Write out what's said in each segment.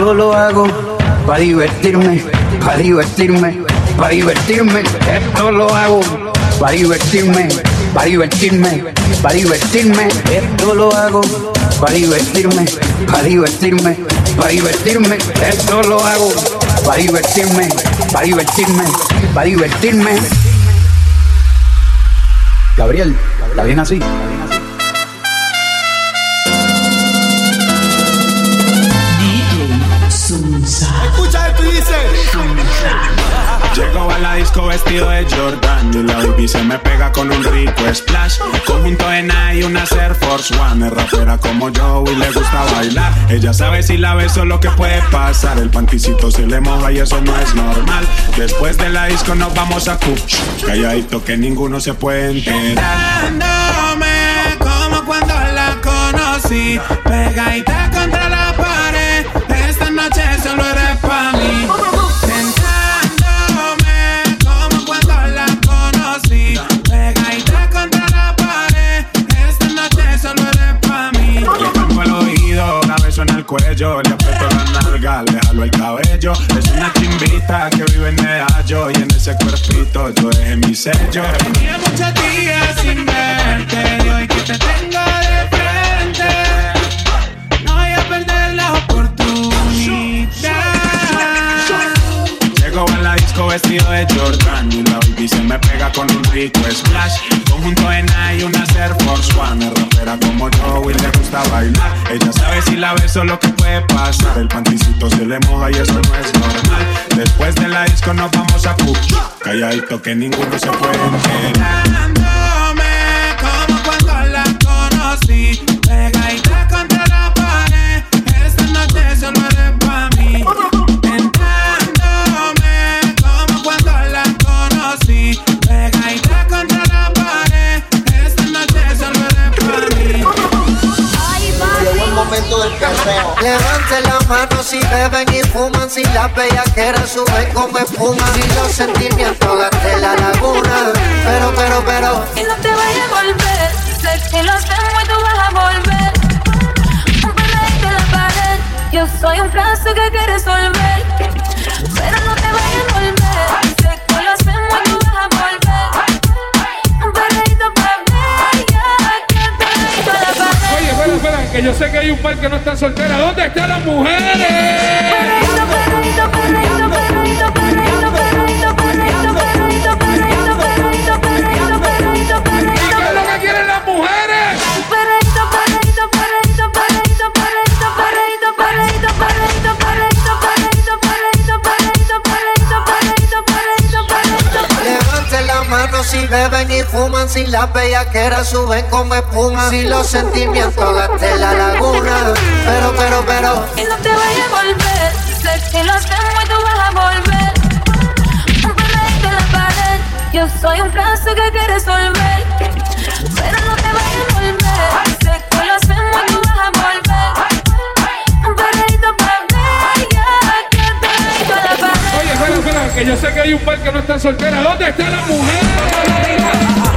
Lo hago para divertirme, para divertirme, para divertirme. Esto lo hago para divertirme, para divertirme, para divertirme. Esto lo hago para divertirme, para divertirme, para divertirme. Esto lo hago para divertirme, para divertirme, para divertirme. Gabriel, ¿está bien así? Dice. Llego a la disco vestido de Jordan y la baby se me pega con un rico splash. Conjunto en y una Air Force One. Es rapera como yo y le gusta bailar. Ella sabe si la beso lo que puede pasar. El panticito se le moja y eso no es normal. Después de la disco nos vamos a Cuch. Calladito que ninguno se puede enterar. Como cuando la conocí, pegadita contra la cuello, le aprieto la nalga, le jalo el cabello. Es una chimbita que vive en Medallo y en ese cuerpito yo dejé mi sello. Calladito que ninguno se puede enterar. Dándome como cuando la conocí, pegadita contra la pared. Esta noche solo eres pa' mí. Tentándome como cuando la conocí, pegadita contra la pared. Esta noche solo eres pa' mí. Llegó el momento del perreo. Levanten la mano si beben y fuman, si la bellaquera sube como espuma, si Pero, Y no te vayas a volver. Sé que los tengo y tú vas a volver. Un perreíto en la pared. Yo soy un plazo que quieres resolver. Pero no te vayas a volver. Sé que los tengo y tú vas a volver. Un perreíto para mí. Ya que la pared. Oye, espera, espera, que yo sé que hay un par que no están solteras. ¿Dónde están las mujeres? Perreíto, perreíto, perreíto, si la bellaquera suben como espuma, si los sentimientos gasté la laguna. Pero, pero, pero, Y no te vayas a volver. Sé que los tengo y tú vas a volver. Un en la pared. Yo soy un plazo que quieres resolver. Pero no te vayas a volver. Sé que los tengo y tú vas a volver. Un perreíto para que perreíto en la pared. Oye, espera, espera, que yo sé que hay un par que no están solteras. ¿Dónde están las mujeres?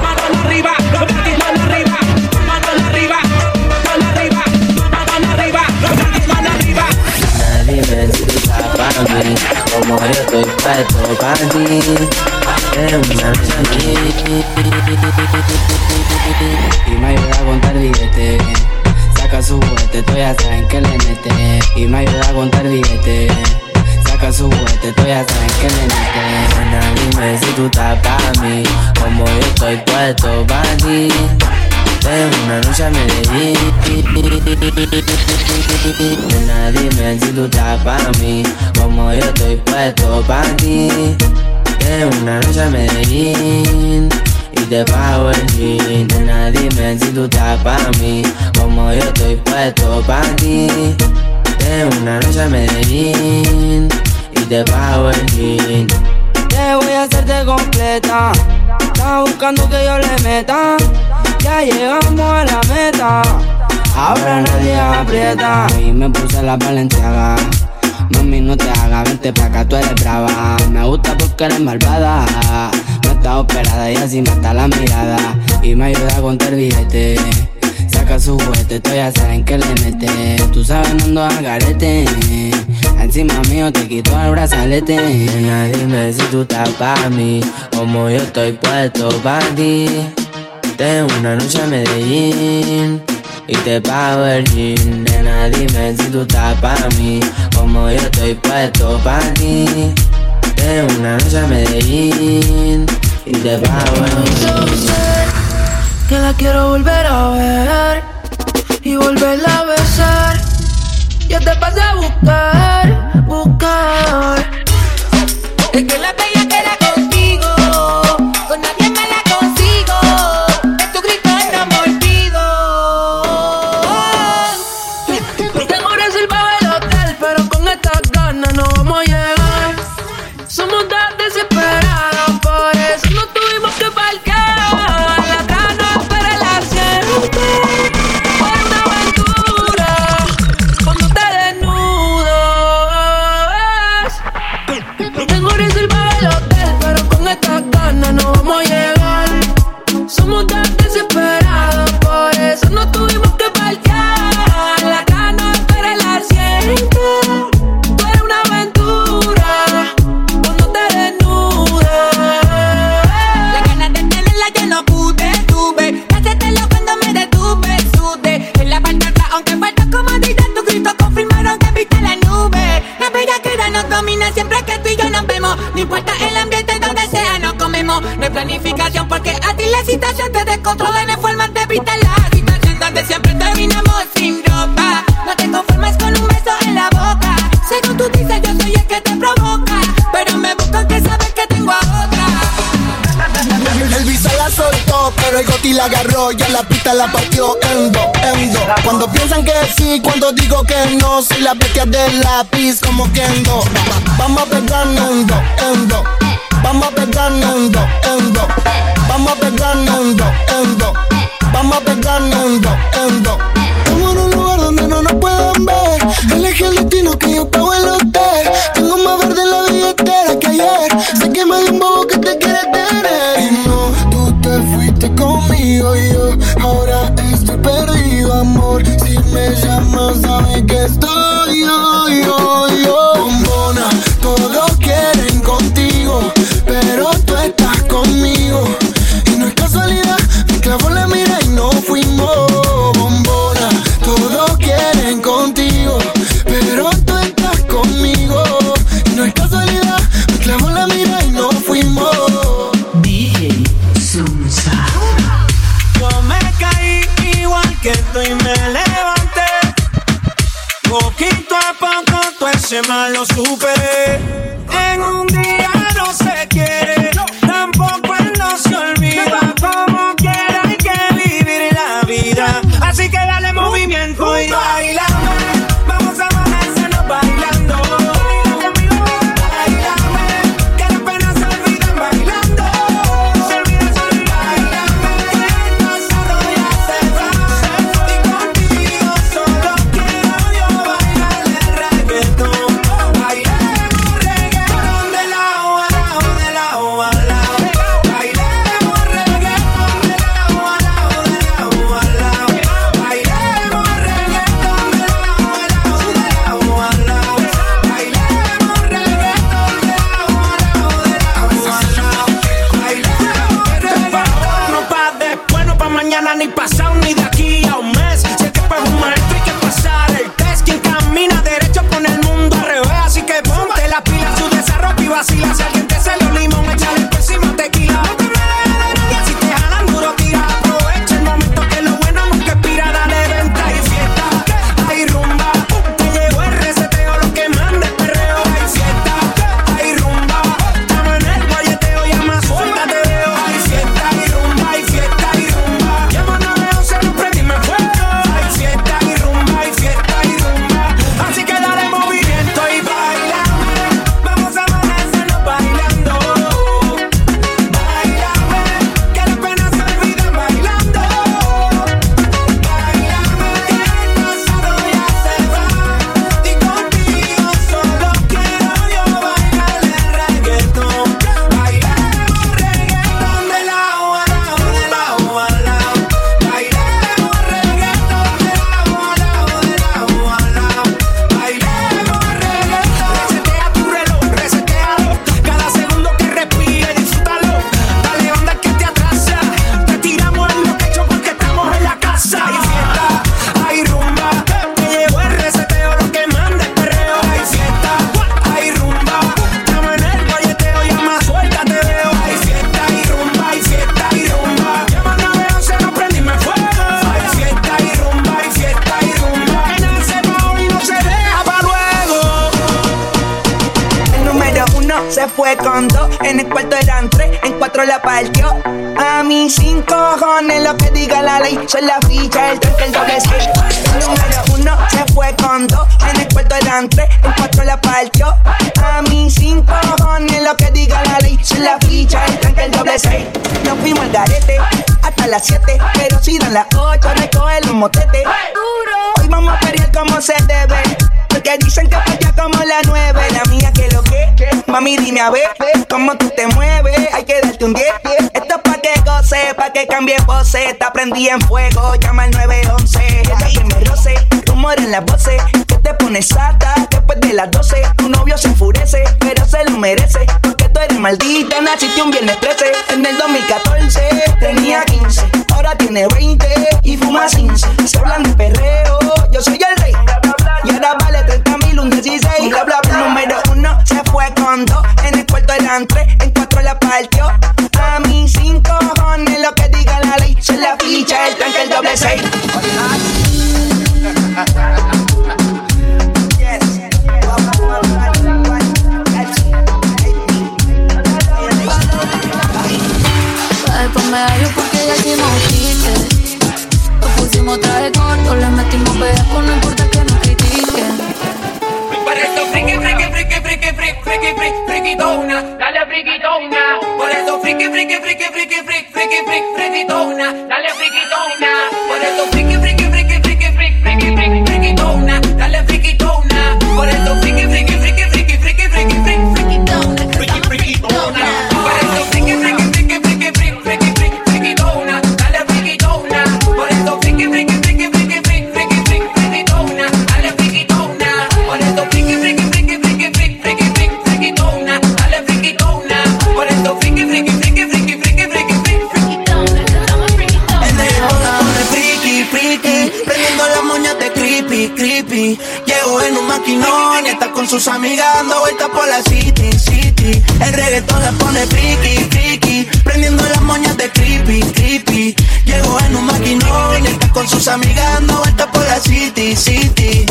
Como yo estoy puesto para ti. Y me ayuda a contar billete. Saca su juguete, tú ya saben que le mete. Y me ayuda a contar billete. Su juguete, tú ya saben que le mete. Nena, dime si tú estás para mí, como yo estoy puesto para ti. Es una noche a Medellín Nena, dime si tú estás para mí Como yo estoy puesto para ti Es una noche a Medellín Y te pago el jean Nena, dime si tú estás para mí Como yo estoy puesto para ti Es una noche a Medellín Y pago el jean Te voy a hacerte completa Estás buscando que yo le meta ya llegamos a la meta. Ahora nadie aprieta. Y me puse la valenciaga. Mami, no te hagas, vente pa' acá, tú eres brava. Me gusta porque eres malvada. No está operada y así mata la mirada. Y me ayuda a contar billete saca su juguete, ya saben que le mete. Tú sabes, ando al garete. Encima mío te quito el brazalete. Nena, dime si tú estás pa' mí, como yo estoy puesto pa' ti. Tengo una noche a Medellín y te pago el jean. Nena, dime si tú estás pa' mí, como yo estoy puesto pa' ti. Tengo una noche a Medellín y te pago el jean que la quiero volver a ver y volverla a besar. Yo te pasé a buscar, buscar. Es que la la agarró y a la pista la partió endo, endo. Cuando piensan que sí, cuando digo que no, soy la bestia del lápiz como Kendo. Vamos a pegar endo, endo. Vamos a pegar endo, endo. Vamos a pegar endo, endo. Vamos a pegar endo, endo. Estamos en un lugar donde no nos puedan ver. Elegí el destino que yo pago el hotel. Tengo más verde en la billetera que ayer. Sé que me dio un lo superé. Fue con dos, en el cuarto eran tres, en cuatro la partió. A mí cinco cojones lo que diga la ley, soy la ficha, el tres, el doble seis. El número uno se fue con dos, en el cuarto eran tres, en cuatro la partió. A mí cinco cojones lo que diga la ley, soy la ficha, el tres, el doble seis. Nos fuimos al garete hasta las siete, pero si dan las ocho, recoge los motetes. Hoy vamos a pelear como se debe. Porque dicen que falla como la nueve. Mami, dime a ver cómo tú te mueves. Hay que darte un 10. Esto es pa' que goce, pa' que cambie pose. Te prendí en fuego, llama al 911. Ella que me roce, rumor en las voces. Que te pones sata después de las 12. Tu novio se enfurece, pero se lo merece. Porque tú eres maldita, naciste un viernes 13. En el 2014 tenía 15, ahora tiene 20 y fuma 15. Se hablan de perreo, yo soy el rey. Y ahora vale 30 mil, un 16. Bla, bla, bla. Número dos. En el cuarto eran tres, en cuatro la partió. A mí cinco cojones, lo que diga la ley. Se la ficha, el tranque, el doble seis. Maquinón y está con sus amigas dando vueltas por la city, city. El reggaetón la pone friki, friki, prendiendo las moñas de creepy, creepy. Llegó en un maquinón y está con sus amigas dando vueltas por la city, city.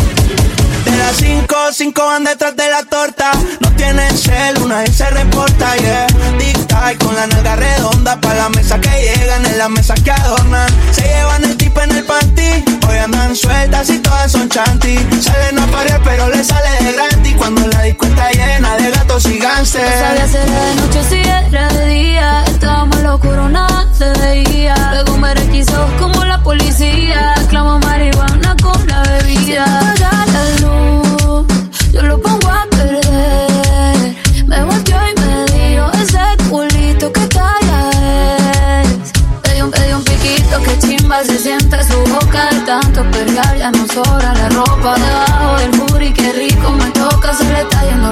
De las cinco, cinco van detrás de la torta. No tienen cel, una vez se reporta, yeah. Tic-tac con la nalga redonda. Pa' la mesa que llegan, en la mesa que adornan. Se llevan el tipo en el panty. Hoy andan sueltas y todas son chanty. Salen a parir, pero le sale de gratis. Cuando la disco está llena de gatos y No sabía gánster. si era de noche si era de día. Estábamos en lo oscuro, nada se veía. Luego me requisó como la policía. Clamo marihuana con la bebida.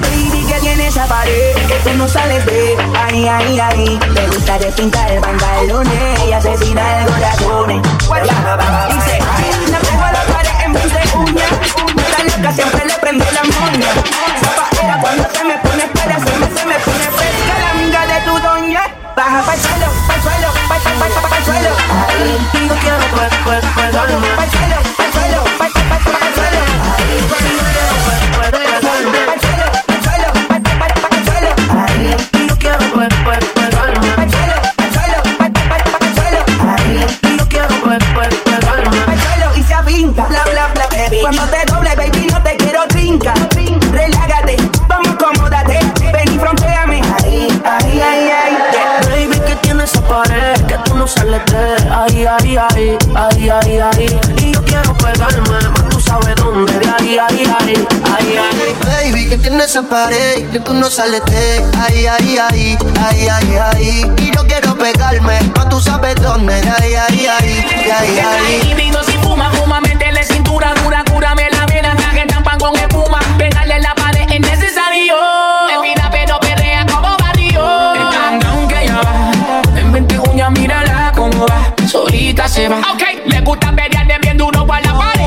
Baby, que tiene esa pared que tú no sales de ahí, ahí, ahí. Le gusta despintar pantalones y asesinar corazones. Dice, la pego a la pared en vez de uña. Esta loca siempre le prende la moña. Zapaera cuando se me pone espera, se me, se me pone fresca la amiga de tu doña. Baja pa'l suelo, pa'l suelo, pa'l, pa'l, pa'l, suelo. Ahí, yo quiero pues, pues, pues, suelo, pa'l suelo, esa pared que tú no sales de ahí, ahí, ahí, ahí, ahí, ahí. Y yo quiero pegarme, pa' tú sabes dónde, ahí, ahí, ahí, ahí, ahí. Individuo si fuma, fuma, métele cintura dura, cúrame la vena, traje champán con espuma, pegarle en la pared es necesario. Respira pero perrea como barrio. El candón que ya va, en 20 uñas mírala cómo va, solita se va. Ok, le gusta pelearle bien duro para la pared.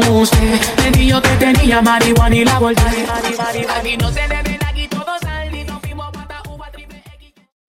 Con usted. Me dijo que tenía marihuana y la volteé. Y no se